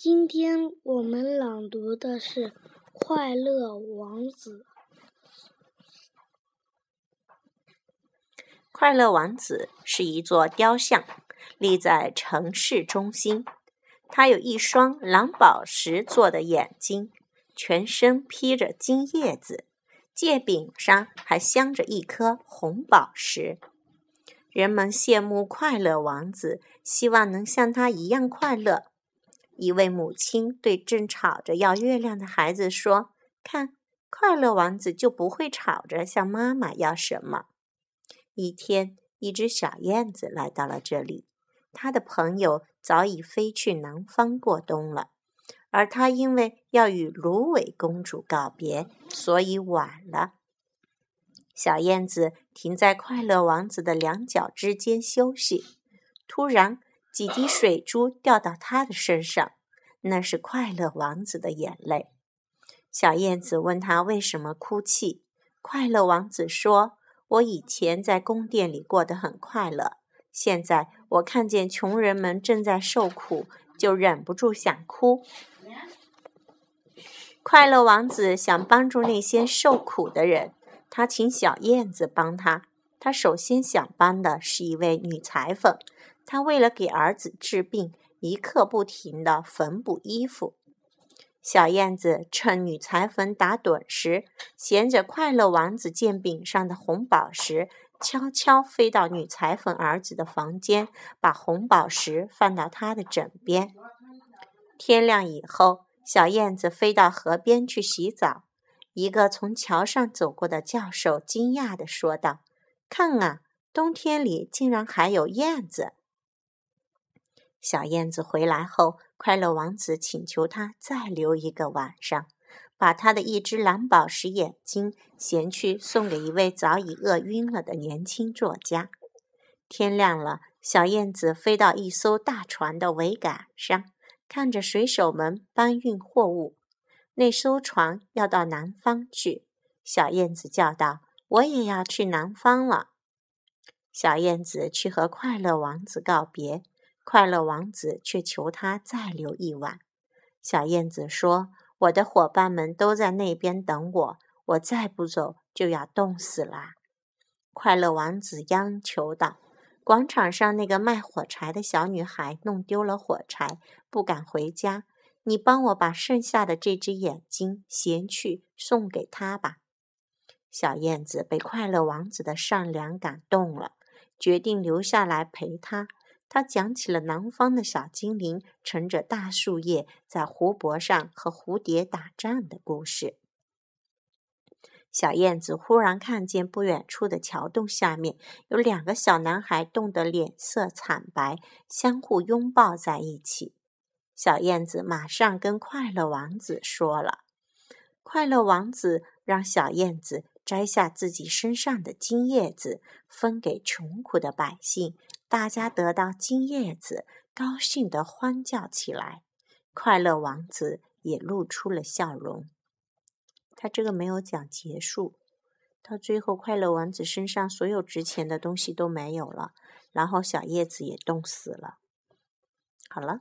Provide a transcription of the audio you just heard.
今天我们朗读的是《快乐王子》。快乐王子是一座雕像，立在城市中心。他有一双蓝宝石做的眼睛，全身披着金叶子，戒柄上还镶着一颗红宝石。人们羡慕快乐王子，希望能像他一样快乐。一位母亲对正吵着要月亮的孩子说：“看，快乐王子就不会吵着向妈妈要什么。”一天，一只小燕子来到了这里，它的朋友早已飞去南方过冬了，而它因为要与芦苇公主告别，所以晚了。小燕子停在快乐王子的两脚之间休息。突然，几滴水珠掉到他的身上，那是快乐王子的眼泪。小燕子问他为什么哭泣。快乐王子说：“我以前在宫殿里过得很快乐，现在我看见穷人们正在受苦，就忍不住想哭。”快乐王子想帮助那些受苦的人。他请小燕子帮他。他首先想帮的是一位女裁缝。她为了给儿子治病，一刻不停地缝补衣服。小燕子趁女裁缝打盹时，衔着快乐王子剑柄上的红宝石，悄悄飞到女裁缝儿子的房间，把红宝石放到他的枕边。天亮以后，小燕子飞到河边去洗澡。一个从桥上走过的教授惊讶地说道：“看啊，冬天里竟然还有燕子！”小燕子回来后，快乐王子请求他再留一个晚上，把他的一只蓝宝石眼睛衔去送给一位早已饿晕了的年轻作家。天亮了，小燕子飞到一艘大船的桅杆上，看着水手们搬运货物。那艘船要到南方去，小燕子叫道：“我也要去南方了。”小燕子去和快乐王子告别，快乐王子却求他再留一晚。小燕子说：“我的伙伴们都在那边等我，我再不走就要冻死了。”快乐王子央求道：“广场上那个卖火柴的小女孩弄丢了火柴，不敢回家。”你帮我把剩下的这只眼睛衔去送给她吧。小燕子被快乐王子的善良感动了，决定留下来陪他。他讲起了南方的小精灵乘着大树叶在湖泊上和蝴蝶打仗的故事。小燕子忽然看见不远处的桥洞下面有两个小男孩，冻得脸色惨白，相互拥抱在一起。小燕子马上跟快乐王子说了。快乐王子让小燕子摘下自己身上的金叶子，分给穷苦的百姓。大家得到金叶子，高兴地欢叫起来。快乐王子也露出了笑容。他这个没有讲结束，到最后，快乐王子身上所有值钱的东西都没有了，然后小叶子也冻死了。好了。